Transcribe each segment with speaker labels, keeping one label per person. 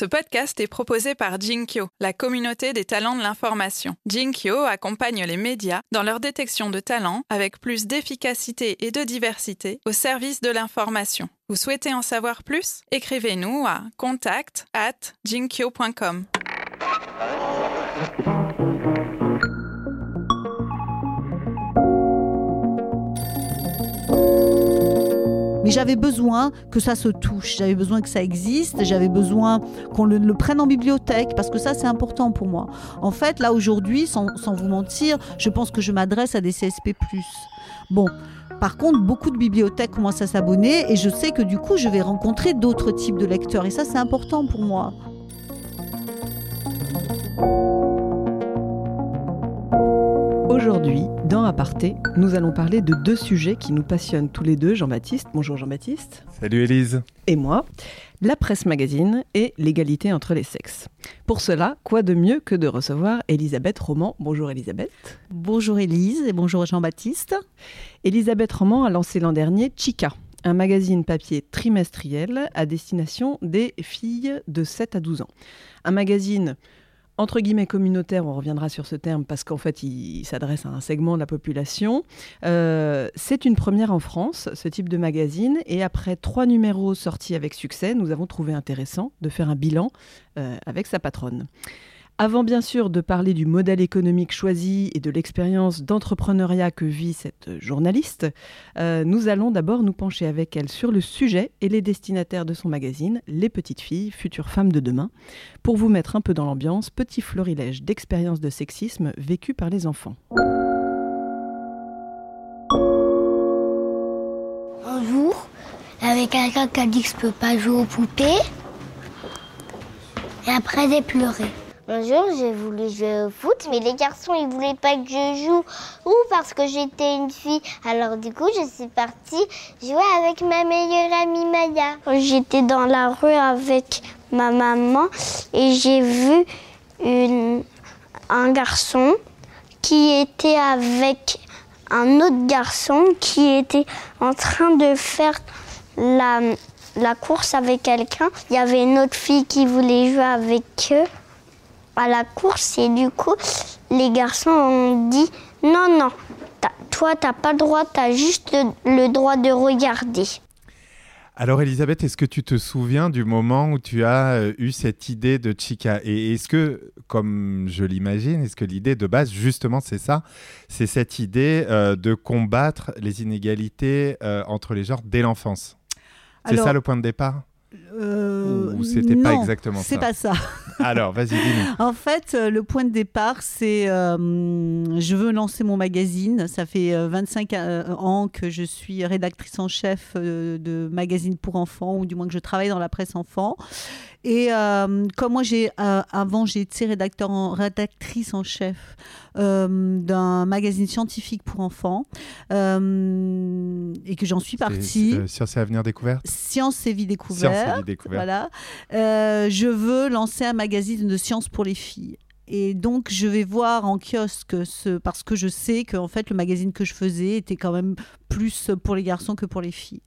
Speaker 1: Ce podcast est proposé par Jinkyo, la communauté des talents de l'information. Jinkyo accompagne les médias dans leur détection de talents avec plus d'efficacité et de diversité au service de l'information. Vous souhaitez en savoir plus? Écrivez-nous à contact at jinkyo.com.
Speaker 2: Mais j'avais besoin que ça se touche, j'avais besoin que ça existe, j'avais besoin qu'on le, le prenne en bibliothèque, parce que ça c'est important pour moi. En fait, là aujourd'hui, sans, sans vous mentir, je pense que je m'adresse à des CSP. Bon. Par contre, beaucoup de bibliothèques commencent à s'abonner et je sais que du coup, je vais rencontrer d'autres types de lecteurs. Et ça, c'est important pour moi.
Speaker 3: Aujourd'hui, dans Aparté, nous allons parler de deux sujets qui nous passionnent tous les deux. Jean-Baptiste, bonjour Jean-Baptiste.
Speaker 4: Salut Élise.
Speaker 3: Et moi, la presse magazine et l'égalité entre les sexes. Pour cela, quoi de mieux que de recevoir Elisabeth Roman. Bonjour Elisabeth.
Speaker 2: Bonjour Élise et bonjour Jean-Baptiste.
Speaker 3: Elisabeth Roman a lancé l'an dernier Chica, un magazine papier trimestriel à destination des filles de 7 à 12 ans. Un magazine entre guillemets communautaire, on reviendra sur ce terme parce qu'en fait il, s'adresse à un segment de la population. Euh, c'est une première en France, ce type de magazine, et après trois numéros sortis avec succès, nous avons trouvé intéressant de faire un bilan euh, avec sa patronne. Avant bien sûr de parler du modèle économique choisi et de l'expérience d'entrepreneuriat que vit cette journaliste, euh, nous allons d'abord nous pencher avec elle sur le sujet et les destinataires de son magazine, les petites filles, futures femmes de demain, pour vous mettre un peu dans l'ambiance, petit florilège d'expériences de sexisme vécues par les enfants.
Speaker 5: Un jour, il quelqu'un qui a dit que je peux pas jouer aux poupées. Et après, j'ai pleuré.
Speaker 6: Un jour, j'ai voulu jouer au foot, mais les garçons, ils voulaient pas que je joue. Ou parce que j'étais une fille. Alors du coup, je suis partie jouer avec ma meilleure amie Maya.
Speaker 5: J'étais dans la rue avec ma maman et j'ai vu un garçon qui était avec un autre garçon qui était en train de faire la course avec quelqu'un. Il y avait une autre fille qui voulait jouer avec eux à la course et du coup les garçons ont dit non non t'as- toi t'as pas le droit t'as juste le, le droit de regarder.
Speaker 4: Alors Elisabeth, est-ce que tu te souviens du moment où tu as euh, eu cette idée de Chica Et est-ce que, comme je l'imagine, est-ce que l'idée de base, justement, c'est ça? C'est cette idée euh, de combattre les inégalités euh, entre les genres dès l'enfance. C'est ça le point de départ?
Speaker 2: Euh,
Speaker 4: Ou c'était pas exactement
Speaker 2: C'est
Speaker 4: ça
Speaker 2: pas ça.
Speaker 4: Alors, vas-y, dis-nous.
Speaker 2: En fait, euh, le point de départ, c'est euh, je veux lancer mon magazine. Ça fait euh, 25 euh, ans que je suis rédactrice en chef de magazine pour enfants, ou du moins que je travaille dans la presse enfant. Et euh, comme moi, j'ai euh, avant, j'ai été rédacteur en, rédactrice en chef euh, d'un magazine scientifique pour enfants, et que j'en suis partie.
Speaker 4: Science et Avenir Découverte
Speaker 2: Science et vie découverte.
Speaker 4: Science et Vie Découverte.
Speaker 2: Voilà. Je veux lancer un magazine de sciences pour les filles. Et donc, je vais voir en kiosque ce, parce que je sais que en fait, le magazine que je faisais était quand même plus pour les garçons que pour les filles.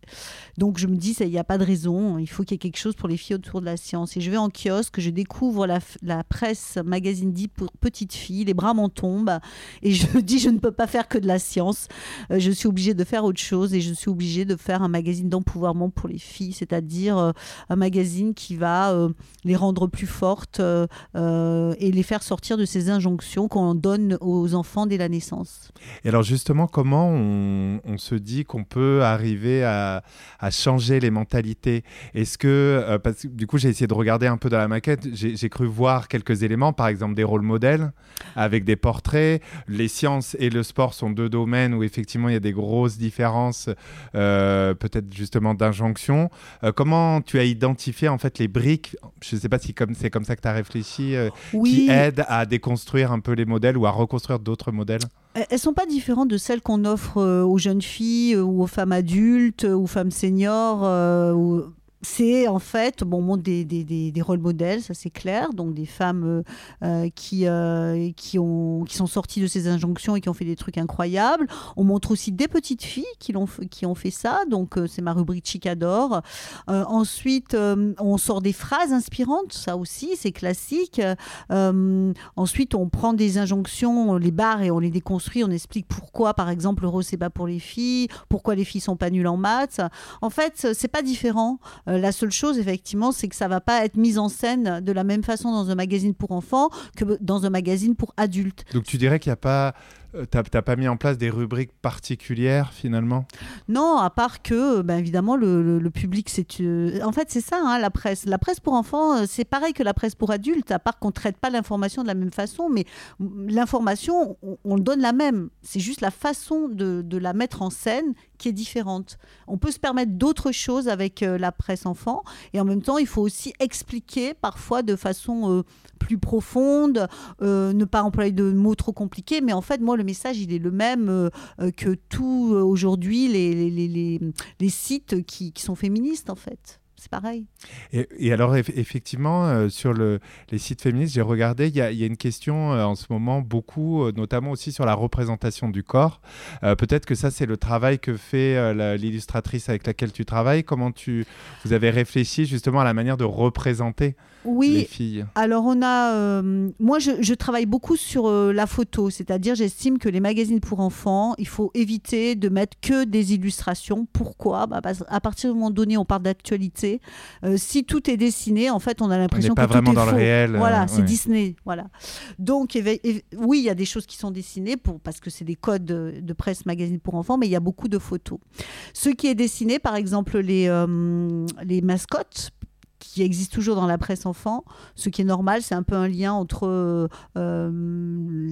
Speaker 2: Donc, je me dis, il n'y a pas de raison, il faut qu'il y ait quelque chose pour les filles autour de la science. Et je vais en kiosque, je découvre la, presse magazine dit pour petites filles, les bras m'en tombent, et je dis, je ne peux pas faire que de la science. Euh, je suis obligée de faire autre chose, et je suis obligée de faire un magazine d'empouvoirment pour les filles, c'est-à-dire euh, un magazine qui va euh, les rendre plus fortes et les faire sortir de ces injonctions qu'on donne aux enfants dès la naissance.
Speaker 4: Et alors justement, comment on se dit qu'on peut arriver à, à changer les mentalités Est-ce que, euh, parce que du coup j'ai essayé de regarder un peu dans la maquette, j'ai cru voir quelques éléments, par exemple des rôles modèles avec des portraits. Les sciences et le sport sont deux domaines où effectivement il y a des grosses différences, euh, peut-être justement d'injonction. Euh, comment tu as identifié en fait les briques? Je ne sais pas si comme c'est comme ça que tu as réfléchi, qui aident à déconstruire un peu les modèles ou à reconstruire d'autres modèles
Speaker 2: Elles sont pas différentes de celles qu'on offre euh, aux jeunes filles euh, ou aux femmes adultes euh, ou femmes seniors. ou- c'est en fait, bon, on montre des, des, des, des rôles modèles, ça c'est clair, donc des femmes euh, euh, qui, euh, qui, ont, qui sont sorties de ces injonctions et qui ont fait des trucs incroyables. On montre aussi des petites filles qui, l'ont, f- qui ont fait ça, donc c'est ma rubrique Chicador. Ensuite, on sort des phrases inspirantes, ça aussi, c'est classique. Ensuite, on prend des injonctions, on les barre et on les déconstruit, on explique pourquoi, par exemple, le rose c'est pas pour les filles, pourquoi les filles sont pas nulles en maths. En fait, c'est pas différent. Euh, la seule chose, effectivement, c'est que ça va pas être mis en scène de la même façon dans un magazine pour enfants que dans un magazine pour adultes.
Speaker 4: Donc tu dirais qu'il n'y a pas, euh, t'as pas mis en place des rubriques particulières finalement?
Speaker 2: Non, à part que, ben, évidemment, le, le- le public, c'est. euh, En fait, c'est ça, hein, la presse. La presse pour enfants, euh, c'est pareil que la presse pour adultes, à part qu'on ne traite pas l'information de la même façon, mais l'information, on, on le donne la même. C'est juste la façon de, de la mettre en scène qui est différente. On peut se permettre d'autres choses avec euh, la presse enfant, et en même temps, il faut aussi expliquer parfois de façon euh, plus profonde, euh, ne pas employer de mots trop compliqués, mais en fait, moi, le message, il est le même que tout aujourd'hui les, les, sites qui sont féministes, en fait. C'est pareil.
Speaker 4: Et, et alors, eff- effectivement, euh, sur le- les sites féministes, j'ai regardé, il y, a- il y a une question euh, en ce moment, beaucoup, euh, notamment aussi sur la représentation du corps. Peut-être que ça, c'est le travail que fait l'illustratrice avec laquelle tu travailles. Comment tu, vous avez réfléchi justement à la manière de représenter les
Speaker 2: Oui,
Speaker 4: filles?
Speaker 2: alors on a. moi, je, je travaille beaucoup sur la photo, c'est-à-dire j'estime que les magazines pour enfants, il faut éviter de mettre que des illustrations. Pourquoi? Bah, parce- À partir du moment donné, on parle d'actualité. Euh, si tout est dessiné, en fait, on a
Speaker 4: On
Speaker 2: l'impression que
Speaker 4: pas
Speaker 2: tout
Speaker 4: vraiment
Speaker 2: est
Speaker 4: dans le
Speaker 2: faux.
Speaker 4: réel. euh,
Speaker 2: Voilà, c'est
Speaker 4: ouais.
Speaker 2: Disney. Voilà. Donc, oui, il y a des choses qui sont dessinées pour, parce que c'est des codes de, de presse magazine pour enfants, mais il y a beaucoup de photos. Ce qui est dessiné, par exemple, les, euh, les mascottes qui existent toujours dans la presse enfant, ce qui est normal, c'est un peu un lien entre euh, euh,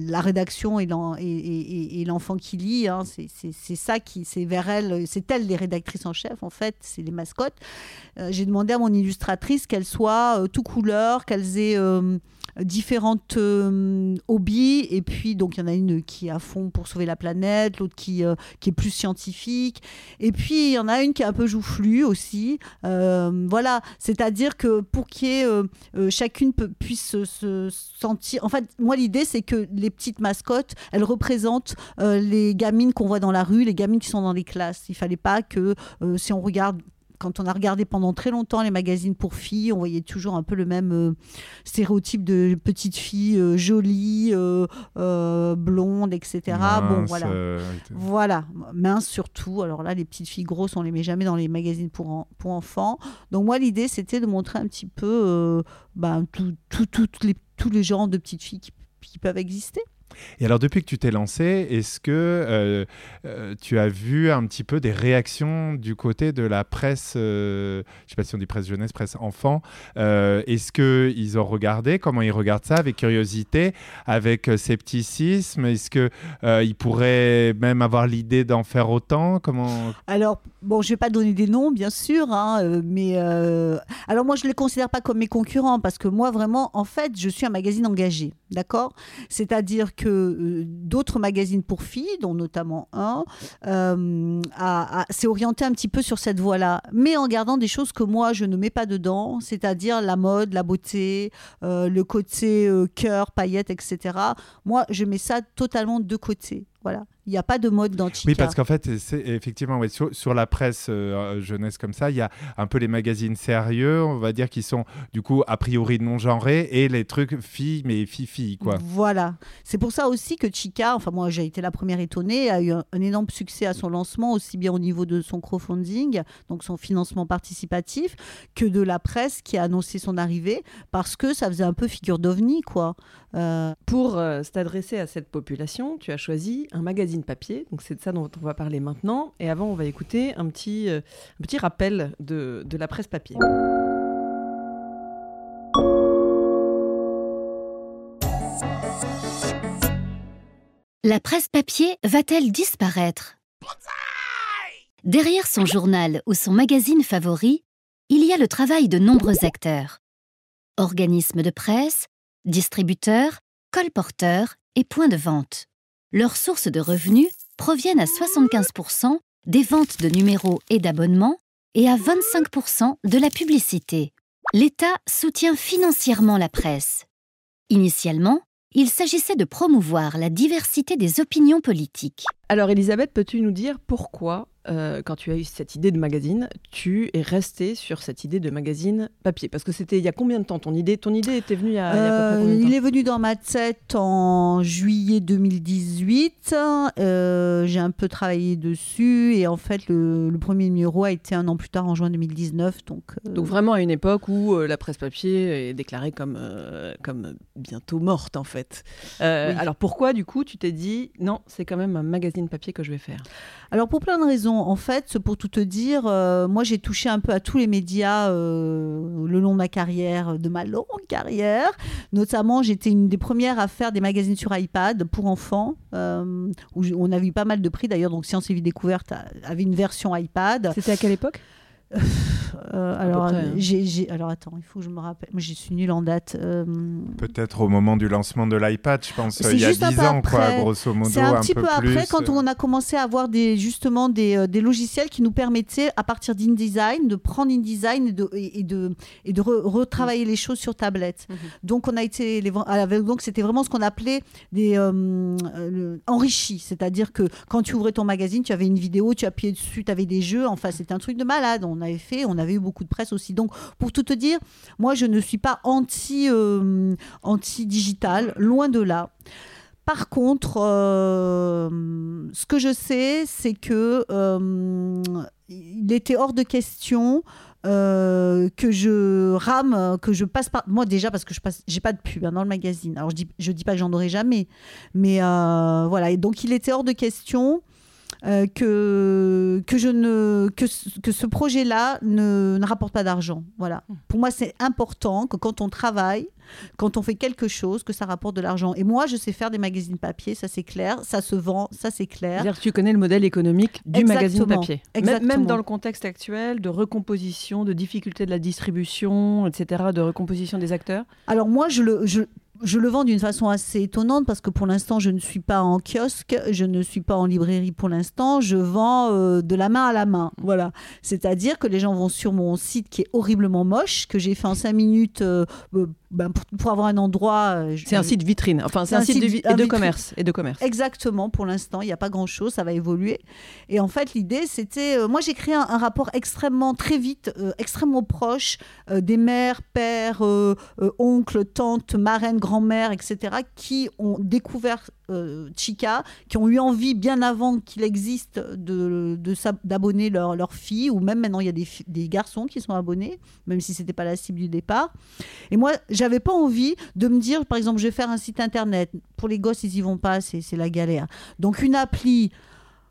Speaker 2: la rédaction et l'en- et- et- et- et l'enfant qui lit. hein. C'est- ça qui, c'est vers elle, c'est elles les rédactrices en chef, en fait, c'est les mascottes. Euh, J'ai demandé à mon illustratrice qu'elles soient euh, tout couleur, qu'elles aient différentes euh, hobbies. Et puis donc il y en a une qui est à fond pour sauver la planète l'autre qui, euh, qui est plus scientifique. Et puis il y en a une qui est un peu joufflue aussi. Euh, voilà. C'est-à-dire que pour qu'il y ait, chacune puisse se, se sentir en fait moi l'idée c'est que les petites mascottes elles représentent les gamines qu'on voit dans la rue les gamines qui sont dans les classes. Il fallait pas que si on regarde quand on a regardé pendant très longtemps les magazines pour filles, on voyait toujours un peu le même euh, stéréotype de petite fille euh, jolie, euh, euh, blonde, etc. bon,
Speaker 4: Mince,
Speaker 2: voilà.
Speaker 4: euh,
Speaker 2: Voilà, mince surtout. Alors là, les petites filles grosses, on les met jamais dans les magazines pour, en- pour enfants. Donc moi, l'idée, c'était de montrer un petit peu ben, tout- tout- toutes les, tous les genres de petites filles qui, qui peuvent exister.
Speaker 4: Et alors, depuis que tu t'es lancé, est-ce que euh, euh, tu as vu un petit peu des réactions du côté de la presse, euh, je sais pas si on dit presse jeunesse, presse enfant, est-ce qu'ils ont regardé, comment ils regardent ça, avec curiosité, avec scepticisme? Est-ce qu'ils pourraient même avoir l'idée d'en faire autant? Comment...
Speaker 2: Alors, bon, je vais pas donner des noms, bien sûr, hein, mais alors moi, je les considère pas comme mes concurrents parce que moi, vraiment, en fait, je suis un magazine engagé, d'accord? C'est-à-dire que euh, d'autres magazines pour filles, dont notamment un, euh, s'est orienté un petit peu sur cette voie-là, mais en gardant des choses que moi, je ne mets pas dedans, c'est-à-dire la mode, la beauté, euh, le côté cœur, paillettes, etc. Moi, je mets ça totalement de côté. Voilà. Il n'y a pas de mode dans Chica.
Speaker 4: Oui, parce qu'en fait, c'est effectivement, ouais, sur, sur la presse euh, jeunesse comme ça, il y a un peu les magazines sérieux, on va dire, qui sont du coup a priori non genrés, et les trucs filles, mais filles-filles, quoi.
Speaker 2: Voilà. C'est pour ça aussi que Chica, enfin moi j'ai été la première étonnée, a eu un, un énorme succès à son lancement, aussi bien au niveau de son crowdfunding, donc son financement participatif, que de la presse qui a annoncé son arrivée, parce que ça faisait un peu figure d'ovni, quoi. Euh,
Speaker 3: Pour euh, s'adresser à cette population, tu as choisi un magazine papier. Donc c'est de ça dont on va parler maintenant. Et avant, on va écouter un petit, euh, rappel de la presse papier.
Speaker 7: La presse papier va-t-elle disparaître? Derrière son journal ou son magazine favori, il y a le travail de nombreux acteurs. Organismes de presse, distributeurs, colporteurs et points de vente. Leurs sources de revenus proviennent à 75% des ventes de numéros et d'abonnements et à 25% de la publicité. L'État soutient financièrement la presse. Initialement, il s'agissait de promouvoir la diversité des opinions politiques.
Speaker 3: Alors Elisabeth, peux-tu nous dire pourquoi euh, quand tu as eu cette idée de magazine, tu es restée sur cette idée de magazine papier? Parce que c'était il y a combien de temps? Ton idée Ton idée était venue il y a, il y a à peu près de temps?
Speaker 2: Il est venu dans ma tête en juillet 2018. Euh, J'ai un peu travaillé dessus et en fait le, le premier numéro a été un an plus tard en juin 2019. Donc, euh,
Speaker 3: Donc vraiment à une époque où euh, la presse papier est déclarée comme, euh, comme bientôt morte en fait. Euh,
Speaker 2: Oui.
Speaker 3: Alors pourquoi du coup tu t'es dit non c'est quand même un magazine papier que je vais faire
Speaker 2: Alors pour plein de raisons, en fait, pour tout te dire, euh, moi j'ai touché un peu à tous les médias euh, le long de ma carrière, de ma longue carrière. Notamment, j'étais une des premières à faire des magazines sur iPad pour enfants, euh, où on avait eu pas mal de prix d'ailleurs. Donc Science et Vie Découverte a- avait une version iPad.
Speaker 3: C'était à quelle époque?
Speaker 2: Euh, alors,
Speaker 3: près, hein.
Speaker 2: j'ai, j'ai- alors attends, il faut que je me rappelle. Moi, je suis nulle en date. euh,
Speaker 4: Peut-être au moment du lancement de l'iPad, je pense,
Speaker 2: C'est
Speaker 4: euh, il y a
Speaker 2: juste un
Speaker 4: 10
Speaker 2: peu
Speaker 4: ans, quoi,
Speaker 2: après.
Speaker 4: grosso modo.
Speaker 2: C'est un petit
Speaker 4: peu,
Speaker 2: peu après
Speaker 4: plus.
Speaker 2: quand on a commencé à avoir des, justement des, euh, des logiciels qui nous permettaient, à partir d'InDesign, de prendre InDesign et de, et, de, et de re- retravailler les choses sur tablette.
Speaker 3: Mhm.
Speaker 2: Donc, on a été les, avec- donc c'était vraiment ce qu'on appelait des euh, euh, enrichis. C'est-à-dire que quand tu ouvrais ton magazine, tu avais une vidéo, tu appuyais dessus, tu avais des jeux. Enfin, c'était un truc de malade. On avait fait, on avait eu beaucoup de presse aussi. Donc, pour tout te dire, moi, je ne suis pas anti, euh, anti-digital, loin de là. Par contre, euh, ce que je sais, c'est que euh, il était hors de question que je rame, que je passe par. Moi déjà parce que je passe, j'ai pas de pub hein, dans le magazine. Alors je dis, je dis pas que j'en aurai jamais, mais voilà. Et donc il était hors de question. Euh, que, que, je ne, que, ce- que ce projet-là ne, ne rapporte pas d'argent. Voilà. Pour moi, c'est important que quand on travaille, quand on fait quelque chose, que ça rapporte de l'argent. Et moi, je sais faire des magazines papier, ça c'est clair, ça se vend, ça c'est clair.
Speaker 3: C'est-à-dire que tu connais le modèle économique du magazine
Speaker 2: Exactement.
Speaker 3: papier. Même- Même
Speaker 2: Exactement.
Speaker 3: dans le contexte actuel de recomposition, de difficulté de la distribution, etc., de recomposition des acteurs.
Speaker 2: Alors moi, je le, je, je le vends d'une façon assez étonnante parce que pour l'instant, je ne suis pas en kiosque, je ne suis pas en librairie pour l'instant. Je vends euh, de la main à la main. Voilà. C'est-à-dire que les gens vont sur mon site qui est horriblement moche, que j'ai fait en cinq minutes euh, euh, ben, pour, pour avoir un endroit. je-
Speaker 3: C'est un site vitrine. Enfin, c'est un, site de, vi-
Speaker 2: un
Speaker 3: et de
Speaker 2: vitrine.
Speaker 3: commerce. Et de commerce.
Speaker 2: Exactement, pour l'instant, il n'y a pas grand-chose, ça va évoluer. Et en fait, l'idée, c'était... euh, moi, j'ai créé un, un rapport extrêmement, très vite, extrêmement proche des mères, pères, oncles, tantes, marraines, grand-mères, etc., qui ont découvert euh, Chica, qui ont eu envie, bien avant qu'il existe, de, d'abonner leur, fille, ou même maintenant, il y a des garçons qui sont abonnés, même si ce n'était pas la cible du départ. Et moi, j'avais pas envie de me dire, par exemple, je vais faire un site internet. Pour les gosses, ils y vont pas, c'est c'est la galère. Donc une appli.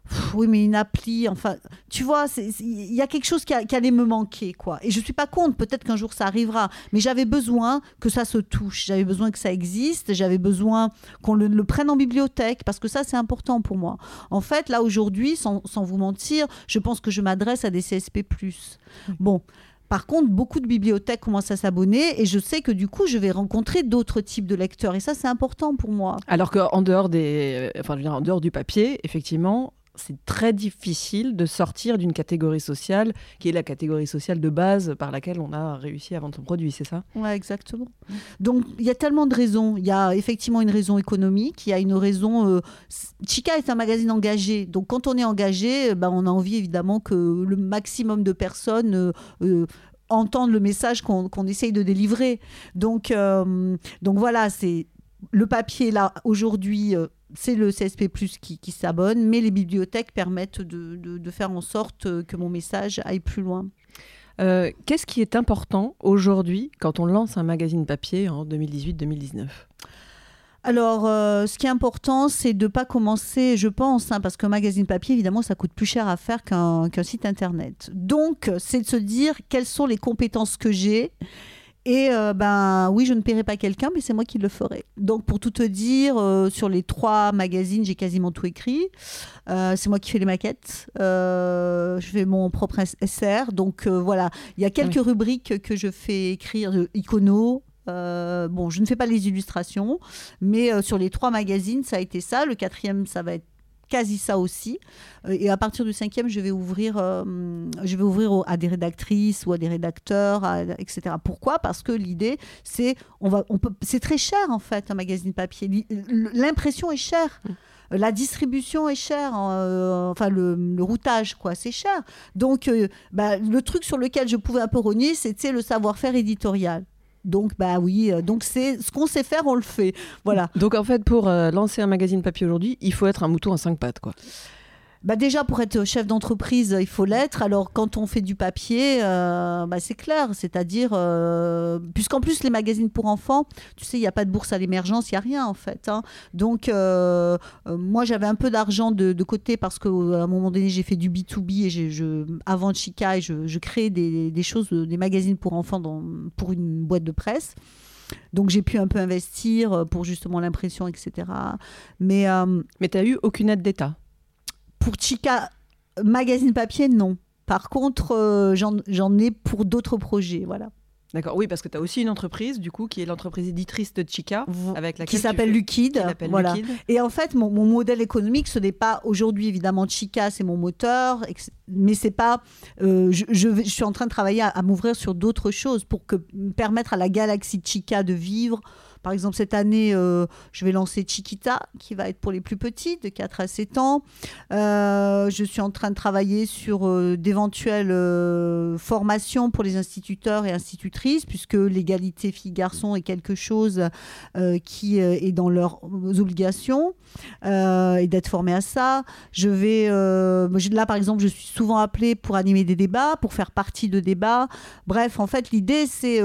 Speaker 2: Pff, Oui, mais une appli, enfin, tu vois, il y a quelque chose qui, a- qui allait me manquer, quoi. Et je suis pas contre, peut-être qu'un jour ça arrivera, mais j'avais besoin que ça se touche, j'avais besoin que ça existe, j'avais besoin qu'on le, le prenne en bibliothèque, parce que ça, c'est important pour moi. En fait, là, aujourd'hui, sans, sans vous mentir, je pense que je m'adresse à des CSP+. Bon, par contre, beaucoup de bibliothèques commencent à s'abonner et je sais que du coup, je vais rencontrer d'autres types de lecteurs. Et ça, c'est important pour moi.
Speaker 3: Alors qu'en dehors, des, enfin, je veux dire, en dehors du papier, effectivement, c'est très difficile de sortir d'une catégorie sociale qui est la catégorie sociale de base par laquelle on a réussi à vendre son produit, c'est ça?
Speaker 2: Ouais, exactement. Donc, il y a tellement de raisons. Il y a effectivement une raison économique, il y a une raison... euh, Chica est un magazine engagé. Donc, quand on est engagé, euh, ben, on a envie évidemment que le maximum de personnes... euh, entendent le message qu'on qu'on essaye de délivrer. Donc, donc voilà, c'est le papier là aujourd'hui, c'est le CSP+ qui, qui s'abonne, mais les bibliothèques permettent de, de- de faire en sorte euh, que mon message aille plus loin.
Speaker 3: Euh, Qu'est-ce qui est important aujourd'hui quand on lance un magazine papier en 2018-2019
Speaker 2: Alors, euh, ce qui est important, c'est de ne pas commencer, je pense, hein, parce qu'un magazine papier, évidemment, ça coûte plus cher à faire qu'un qu'un site internet. Donc, c'est de se dire quelles sont les compétences que j'ai. Et euh, ben oui, je ne paierai pas quelqu'un, mais c'est moi qui le ferai. Donc pour tout te dire, euh, sur les trois magazines, j'ai quasiment tout écrit. Euh, c'est moi qui fais les maquettes. Je fais mon propre SR. Donc voilà, il y a quelques rubriques que je fais écrire, icono. Bon, je ne fais pas les illustrations, mais sur les trois magazines, ça a été ça. Le quatrième, ça va être quasi ça aussi. Euh, et à partir du cinquième, je vais ouvrir, euh, je vais ouvrir au- à des rédactrices ou à des rédacteurs, à- etc. Pourquoi? Parce que l'idée, c'est on va, on peut, c'est très cher en fait un magazine papier. L'i- L'impression est chère. La distribution est chère, euh, enfin le, le routage, quoi, c'est cher. Donc, euh, bah, le truc sur lequel je pouvais un peu rogner, c'était le savoir-faire éditorial. Donc, bah oui, euh, donc c'est ce qu'on sait faire, on le fait. Voilà.
Speaker 3: Donc en fait, pour euh, lancer un magazine papier aujourd'hui, il faut être un mouton à cinq pattes, quoi.
Speaker 2: Bah déjà, pour être chef d'entreprise, il faut l'être. Alors, quand on fait du papier, euh, bah, c'est clair. C'est-à-dire, euh, puisqu'en plus, les magazines pour enfants, tu sais, il n'y a pas de bourse à l'émergence, il n'y a rien, en fait. hein. Donc, euh, moi, j'avais un peu d'argent de, côté parce qu'à un moment donné, j'ai fait du B2B et j'ai- je, avant Chica, et je, je créais des, choses, des magazines pour enfants pour une boîte de presse. Donc, j'ai pu un peu investir pour justement l'impression, etc. Mais.
Speaker 3: Mais tu eu aucune aide d'État?
Speaker 2: Pour Chica Magazine Papier, non. Par contre, euh, j'en ai pour d'autres projets, voilà.
Speaker 3: D'accord, oui, parce que tu as aussi une entreprise, du coup, qui est l'entreprise éditrice de Chica, avec laquelle
Speaker 2: Qui s'appelle
Speaker 3: s'appelle
Speaker 2: Voilà. Et en fait, mon, mon modèle économique, ce n'est pas aujourd'hui évidemment Chica, c'est mon moteur, mais c'est pas. euh, je, je vais- je suis en train de travailler à, à m'ouvrir sur d'autres choses pour que permettre à la galaxie Chica de vivre. Par exemple, cette année, euh, je vais lancer Chiquita, qui va être pour les plus petits, de 4 à 7 ans. Euh, je suis en train de travailler sur euh, d'éventuelles formations pour les instituteurs et institutrices, puisque l'égalité filles-garçons est quelque chose qui est dans leurs obligations et d'être formé à ça. Je vais là par exemple, je suis souvent appelée pour animer des débats, pour faire partie de débats. Bref, en fait, l'idée c'est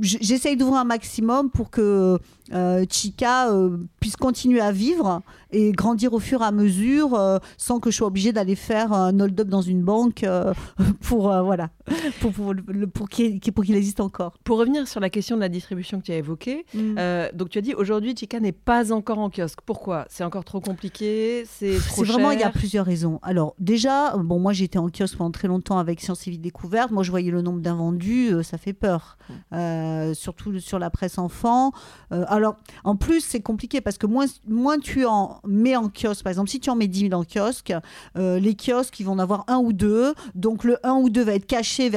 Speaker 2: j'essaye d'ouvrir un maximum pour que euh, Chica euh, puisse continuer à vivre et grandir au fur et à mesure euh, sans que je sois obligée d'aller faire un hold-up dans une banque pour voilà pour, pour, pour qu'il existe encore.
Speaker 3: Pour revenir sur la question de la distribution que tu as évoquée,
Speaker 2: Mm.
Speaker 3: donc tu as dit aujourd'hui Chica n'est pas encore en kiosque. Pourquoi? C'est encore trop compliqué? C'est trop
Speaker 2: C'est vraiment, il y a
Speaker 3: cher?
Speaker 2: plusieurs raisons. Alors, déjà, bon, moi j'étais en kiosque pendant très longtemps avec Science et Vie Découverte. Moi, je voyais le nombre d'invendus, ça fait peur. Euh, surtout sur la presse enfant. Euh, alors, en plus, c'est compliqué parce que moins, moins tu en mets en kiosque, par exemple, si tu en mets 10 000 en kiosque, euh, les kiosques, ils vont en avoir un ou deux. Donc, le 1 ou 2 va être caché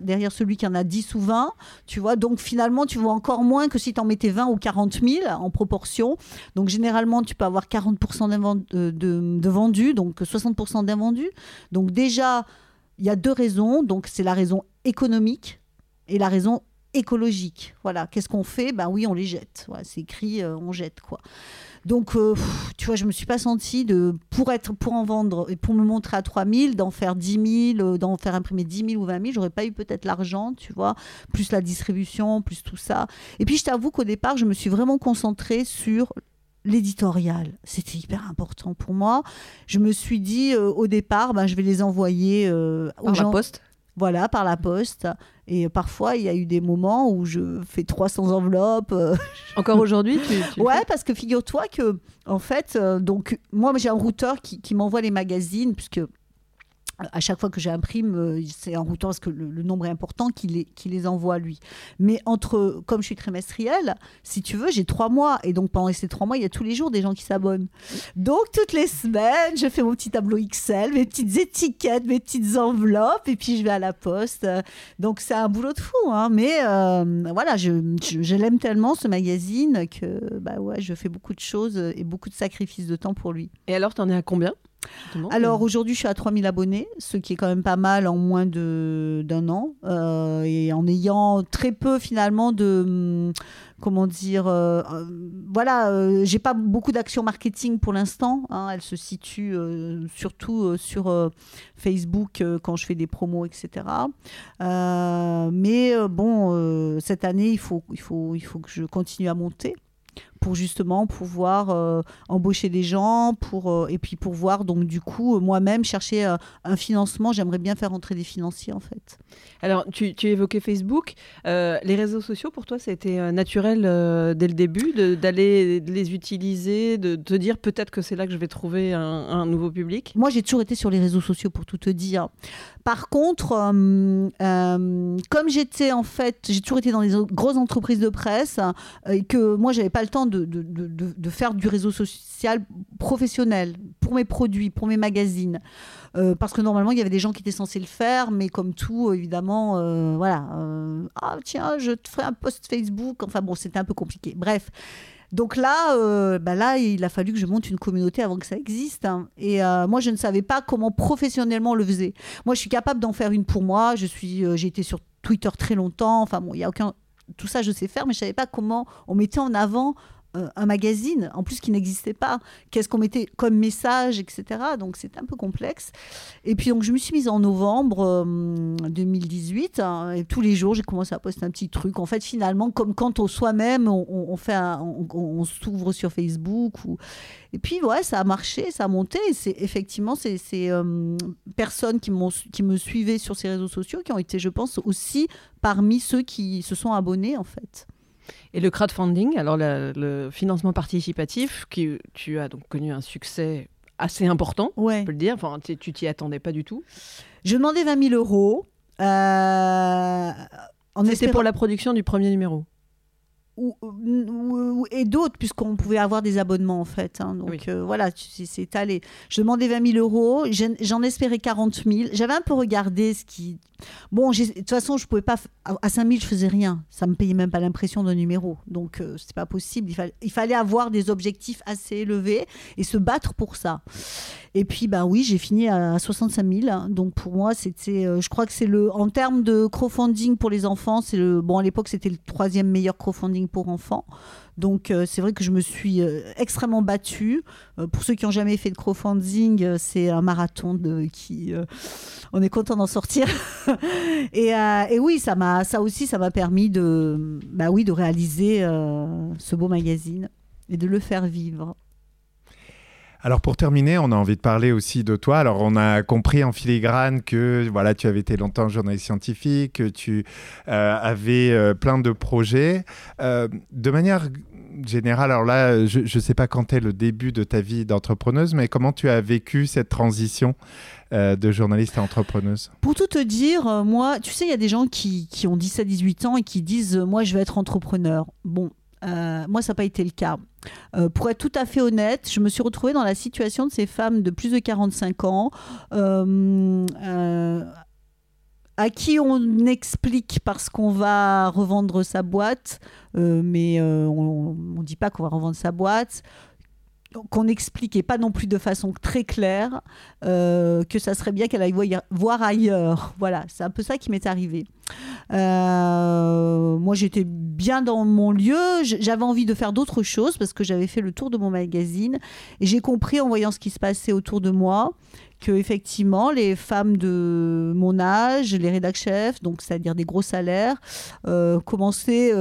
Speaker 2: derrière celui qui en a 10 ou 20. Tu vois, donc finalement, tu vois encore moins que si tu en mettais 20 ou 40 000 en proportion. Donc généralement, tu peux avoir 40% d'inven- euh, de, de vendus, donc 60% d'invendus. Donc déjà, il y a deux raisons. Donc c'est la raison économique et la raison écologique. Voilà, qu'est-ce qu'on fait? Ben oui, on les jette. Voilà, c'est écrit, euh, on jette quoi. Donc, euh, tu vois, je me suis pas sentie de pour être pour en vendre et pour me montrer à 3000, d'en faire 10 000, euh, d'en faire imprimer 10 000 ou 20 000, j'aurais pas eu peut-être l'argent, tu vois, plus la distribution, plus tout ça. Et puis, je t'avoue qu'au départ, je me suis vraiment concentrée sur l'éditorial. C'était hyper important pour moi. Je me suis dit euh, au départ, ben, je vais les envoyer aux
Speaker 3: Par la
Speaker 2: gens.
Speaker 3: poste?
Speaker 2: Voilà, par la poste. Et parfois, il y a eu des moments où je fais 300 enveloppes. euh,
Speaker 3: Encore aujourd'hui tu,
Speaker 2: Ouais, parce que figure-toi que, en fait, euh, donc, moi, j'ai un routeur qui, qui m'envoie les magazines, puisque à chaque fois que j'imprime, euh, c'est un routeur parce que le, nombre est important qui les, envoie lui. Mais entre, comme je suis trimestrielle, si tu veux, j'ai trois mois. Et donc pendant ces trois mois, il y a tous les jours des gens qui s'abonnent. Donc toutes les semaines, je fais mon petit tableau Excel, mes petites étiquettes, mes petites enveloppes, et puis je vais à la poste. Donc c'est un boulot de fou. Hein. Mais euh, voilà, je, l'aime tellement ce magazine que bah ouais, je fais beaucoup de choses et beaucoup de sacrifices de temps pour lui.
Speaker 3: Et alors, t'en es à combien?
Speaker 2: Alors aujourd'hui, je suis à 3000 abonnés, ce qui est quand même pas mal en moins d'un an. euh, et en ayant très peu finalement de. hum, Comment dire. euh, euh, voilà, euh, j'ai pas beaucoup d'actions marketing pour l'instant. hein, elles se situent euh, surtout sur Facebook quand je fais des promos, etc. Mais bon, cette année, il faut, il, faut, il faut que je continue à monter pour justement pouvoir euh, embaucher des gens pour euh, et puis pour voir donc du coup euh, moi-même chercher un financement. J'aimerais bien faire entrer des financiers en fait.
Speaker 3: Alors, tu, tu évoquais Facebook. Les réseaux sociaux, pour toi, ça a été naturel dès le début d'aller les utiliser, de te dire peut-être que c'est là que je vais trouver un, un nouveau public?
Speaker 2: Moi j'ai toujours été sur les réseaux sociaux pour tout te dire. Par contre euh, euh, comme j'étais en fait j'ai toujours été dans les grosses entreprises de presse euh, et que moi j'avais pas le temps de faire du réseau social professionnel pour mes produits, pour mes magazines. Euh, parce que normalement, il y avait des gens qui étaient censés le faire, mais comme tout, évidemment, euh, voilà. euh, ah, tiens, je te ferai un post Facebook. Enfin bon, c'était un peu compliqué. Bref. Donc là, bah là, il a fallu que je monte une communauté avant que ça existe. hein. Et moi, je ne savais pas comment professionnellement on le faisait. Moi, je suis capable d'en faire une pour moi. Je suis, j'ai été sur Twitter très longtemps. Enfin bon, il y a aucun, tout ça, je sais faire, mais je savais pas comment on mettait en avant euh, un magazine, en plus qui n'existait pas. Qu'est-ce qu'on mettait comme message, etc. Donc c'était un peu complexe. Et puis donc je me suis mise en novembre euh, 2018 hein, et tous les jours j'ai commencé à poster un petit truc. En fait finalement comme quand on soi-même on, fait on, s'ouvre sur Facebook ou et puis ouais ça a marché, ça a monté. C'est effectivement ces, euh, personnes qui qui me suivaient sur ces réseaux sociaux qui ont été je pense aussi parmi ceux qui se sont abonnés en fait.
Speaker 3: Et le crowdfunding, alors la- le financement participatif, qui, tu as donc connu un succès assez important,
Speaker 2: Ouais.
Speaker 3: on peut le dire. Enfin, tu t'y attendais pas du tout.
Speaker 2: Je demandais 20 000 euros. Euh,
Speaker 3: C'était
Speaker 2: espérant-
Speaker 3: pour la production du premier numéro.
Speaker 2: ou- et d'autres, puisqu'on pouvait avoir des abonnements en fait. hein. donc
Speaker 3: Oui.
Speaker 2: euh, voilà, c'est étalé. Je demandais 20 000 euros, j'en espérais 40 000. J'avais un peu regardé ce qui. Bon, de toute façon, je pouvais pas. à- À 5 000, je faisais rien. Ça me payait même pas l'impression d'un numéro. Donc, euh, c'était pas possible. Il, fallait- il fallait avoir des objectifs assez élevés et se battre pour ça. Et puis, bah oui, j'ai fini à 65 000. hein. Donc, pour moi, c'était. euh, je crois que c'est le. En termes de crowdfunding pour les enfants, c'est le. Bon, à l'époque, c'était le troisième meilleur crowdfunding pour enfants. Donc, euh, c'est vrai que je me suis euh, extrêmement battue. Euh, pour ceux qui n'ont jamais fait de crowdfunding, c'est un marathon de, qui. on est content d'en sortir. et, oui, ça, m'a, ça aussi, ça m'a permis de, bah oui, de réaliser ce beau magazine et de le faire vivre.
Speaker 4: Alors pour terminer, on a envie de parler aussi de toi. Alors on a compris en filigrane que voilà, tu avais été longtemps journaliste scientifique, que tu euh, avais euh, plein de projets. Euh, de manière générale, alors là, je ne sais pas quand est le début de ta vie d'entrepreneuse, mais comment tu as vécu cette transition de journaliste à entrepreneuse?
Speaker 2: Pour tout te dire, moi, tu sais, il y a des gens qui, qui ont 17-18 ans et qui disent Moi, je vais être entrepreneur. Bon, euh, moi, ça n'a pas été le cas. Euh, pour être tout à fait honnête, je me suis retrouvée dans la situation de ces femmes de plus de 45 ans. euh, à qui on explique parce qu'on va revendre sa boîte, mais on ne dit pas qu'on va revendre sa boîte, qu'on explique et pas non plus de façon très claire euh, que ça serait bien qu'elle aille voir ailleurs. Voilà, c'est un peu ça qui m'est arrivé. Euh, moi, j'étais bien dans mon lieu. J'avais envie de faire d'autres choses parce que j'avais fait le tour de mon magazine et j'ai compris en voyant ce qui se passait autour de moi que effectivement les femmes de mon âge, les rédac chefs, donc c'est-à-dire des gros salaires, euh, commençaient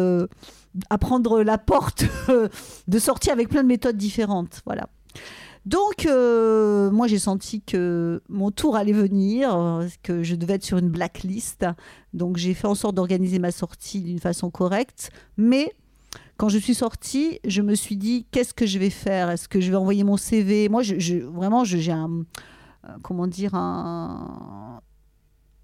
Speaker 2: à prendre la porte de sortie avec plein de méthodes différentes. Voilà. Donc, euh, moi, j'ai senti que mon tour allait venir, euh, que je devais être sur une blacklist. Donc, j'ai fait en sorte d'organiser ma sortie d'une façon correcte. Mais quand je suis sortie, je me suis dit, qu'est-ce que je vais faire? Est-ce que je vais envoyer mon CV Moi, je, je- vraiment, j'ai un, euh, comment dire, un,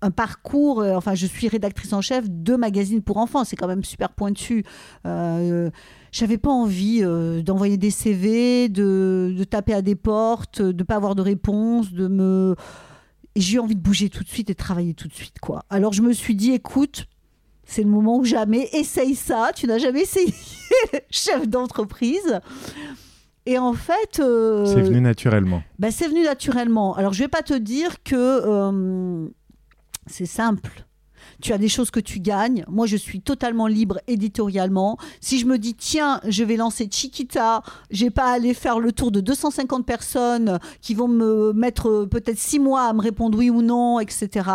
Speaker 2: un parcours. euh, enfin, je suis rédactrice en chef de magazines pour enfants. C'est quand même super pointu. Euh, j'avais pas envie euh, d'envoyer des CV, de, de taper à des portes, de pas avoir de réponse, de me. J'ai eu envie de bouger tout de suite et de travailler tout de suite, quoi. Alors je me suis dit, écoute, c'est le moment ou jamais, essaye ça. Tu n'as jamais essayé chef d'entreprise. Et en fait. euh,
Speaker 4: C'est venu naturellement.
Speaker 2: bah, c'est venu naturellement. Alors, je vais pas te dire que euh, c'est simple. Tu as des choses que tu gagnes. Moi, je suis totalement libre éditorialement. Si je me dis, tiens, je vais lancer Chiquita, j'ai pas à aller faire le tour de 250 personnes qui vont me mettre euh, peut-être six mois à me répondre oui ou non, etc.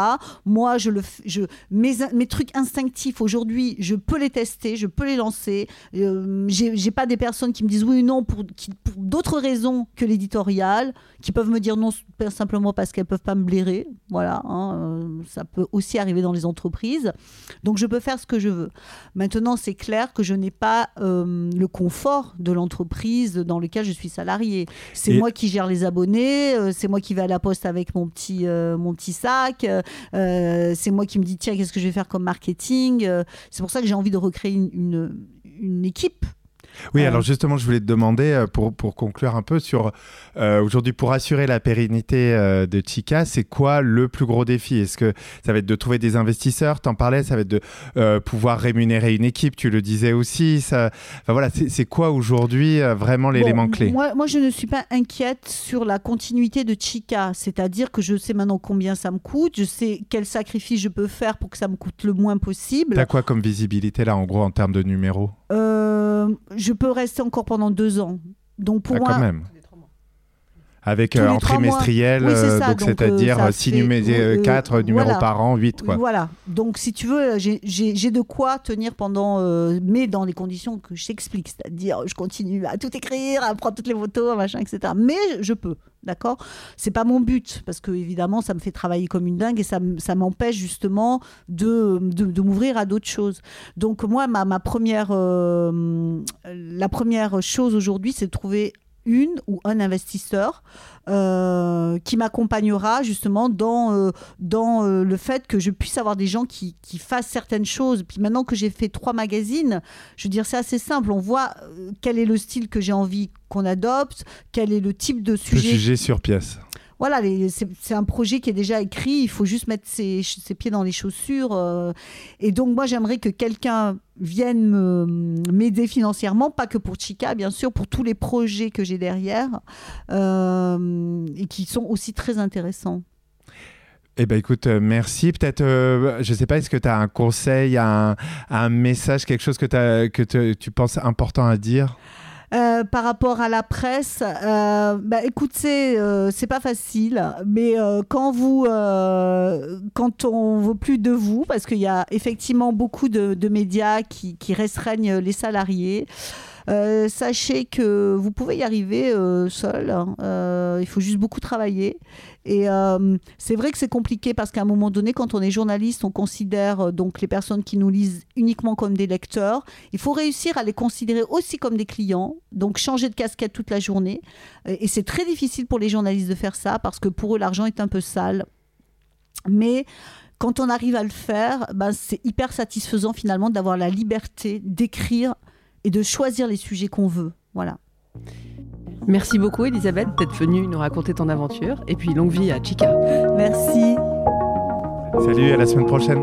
Speaker 2: Moi, je le, je, mes, mes trucs instinctifs aujourd'hui, je peux les tester, je peux les lancer. Euh, j'ai pas des personnes qui me disent oui ou non pour, d'autres raisons que l'éditorial, qui peuvent me dire non simplement parce qu'elles peuvent pas me blairer. Voilà, hein, euh, ça peut aussi arriver dans les entreprises. Donc je peux faire ce que je veux. Maintenant, c'est clair que je n'ai pas euh, le confort de l'entreprise dans lequel je suis salarié. C'est
Speaker 4: Et-
Speaker 2: moi qui gère les abonnés, euh, c'est moi qui vais à la poste avec mon petit, euh, mon petit sac, c'est moi qui me dis tiens, qu'est-ce que je vais faire comme marketing. c'est pour ça que j'ai envie de recréer une, une, une équipe
Speaker 4: Oui,
Speaker 2: Euh,
Speaker 4: alors justement, je voulais te demander, euh, pour, pour conclure un peu, sur euh, aujourd'hui, pour assurer la pérennité euh, de Chica, c'est quoi le plus gros défi? Est-ce que ça va être de trouver des investisseurs? T'en parlais, ça va être de pouvoir rémunérer une équipe, tu le disais aussi. Ça... Enfin, voilà, c'est quoi aujourd'hui vraiment l'élément
Speaker 2: Bon,
Speaker 4: clé?
Speaker 2: moi, moi, je ne suis pas inquiète sur la continuité de Chica. C'est-à-dire que je sais maintenant combien ça me coûte, je sais quel sacrifice je peux faire pour que ça me coûte le moins possible.
Speaker 4: T'as quoi comme visibilité là, en gros, en termes de numéros?
Speaker 2: Je peux rester encore pendant deux ans. Donc pour
Speaker 4: Ah,
Speaker 2: moi,
Speaker 4: quand même. Avec euh, en trimestriel,
Speaker 2: Oui,
Speaker 4: euh,
Speaker 2: ça,
Speaker 4: donc
Speaker 2: donc,
Speaker 4: c'est-à-dire
Speaker 2: ça
Speaker 4: 6
Speaker 2: fait, euh,
Speaker 4: 4 numéros
Speaker 2: voilà.
Speaker 4: par an, 8 quoi.
Speaker 2: Voilà. Donc, si tu veux, j'ai- de quoi tenir pendant, mais dans les conditions que je t'explique, c'est-à-dire, je continue à tout écrire, à prendre toutes les photos, machin, etc. Mais je peux, d'accord? C'est pas mon but parce que évidemment, ça me fait travailler comme une dingue et ça, ça m'empêche justement de, de, de m'ouvrir à d'autres choses. Donc moi, ma, ma première, euh, la première chose aujourd'hui, c'est de trouver une ou un investisseur euh, qui m'accompagnera justement dans, euh, dans euh, le fait que je puisse avoir des gens qui, qui fassent certaines choses. Puis maintenant que j'ai fait trois magazines, je veux dire, c'est assez simple. On voit quel est le style que j'ai envie qu'on adopte, quel est le type de
Speaker 4: Tu peux
Speaker 2: sujet.
Speaker 4: sur pièce.
Speaker 2: Voilà, c'est un projet qui est déjà écrit, il faut juste mettre ses, pieds dans les chaussures. euh, et donc, moi, j'aimerais que quelqu'un vienne m'aider financièrement, pas que pour Chica, bien sûr, pour tous les projets que j'ai derrière, euh, et qui sont aussi très intéressants.
Speaker 4: Eh ben écoute, euh, merci. Peut-être, je sais pas, est-ce que tu as un conseil, un, message, quelque chose que, te- tu penses important à dire?
Speaker 2: Euh, par rapport à la presse, euh, bah, écoute, c'est euh, c'est pas facile, mais euh, quand vous, euh, quand on veut plus de vous, parce qu'il y a effectivement beaucoup de, médias qui restreignent les salariés. Euh, sachez que vous pouvez y arriver euh, seul. hein. Euh, il faut juste beaucoup travailler. Et c'est vrai que c'est compliqué parce qu'à un moment donné, quand on est journaliste, on considère donc les personnes qui nous lisent uniquement comme des lecteurs. Il faut réussir à les considérer aussi comme des clients, donc changer de casquette toute la journée. Et et c'est très difficile pour les journalistes de faire ça parce que pour eux, l'argent est un peu sale. Mais quand on arrive à le faire, ben, c'est hyper satisfaisant finalement d'avoir la liberté d'écrire et de choisir les sujets qu'on veut. Voilà.
Speaker 3: Merci beaucoup Elisabeth d'être venue nous raconter ton aventure et puis longue vie à Chica.
Speaker 2: Merci.
Speaker 4: Salut, à la semaine prochaine.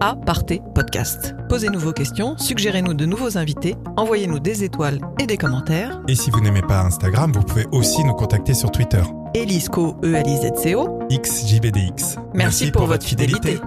Speaker 8: A, partez, podcast. Posez-nous vos questions, suggérez-nous de nouveaux invités, envoyez-nous des étoiles et des commentaires.
Speaker 9: Et si vous n'aimez pas Instagram, vous pouvez aussi nous contacter sur Twitter.
Speaker 8: Elisco, E-L-I-Z-C-O.
Speaker 9: XJBDX.
Speaker 8: Merci, pour, votre fidélité.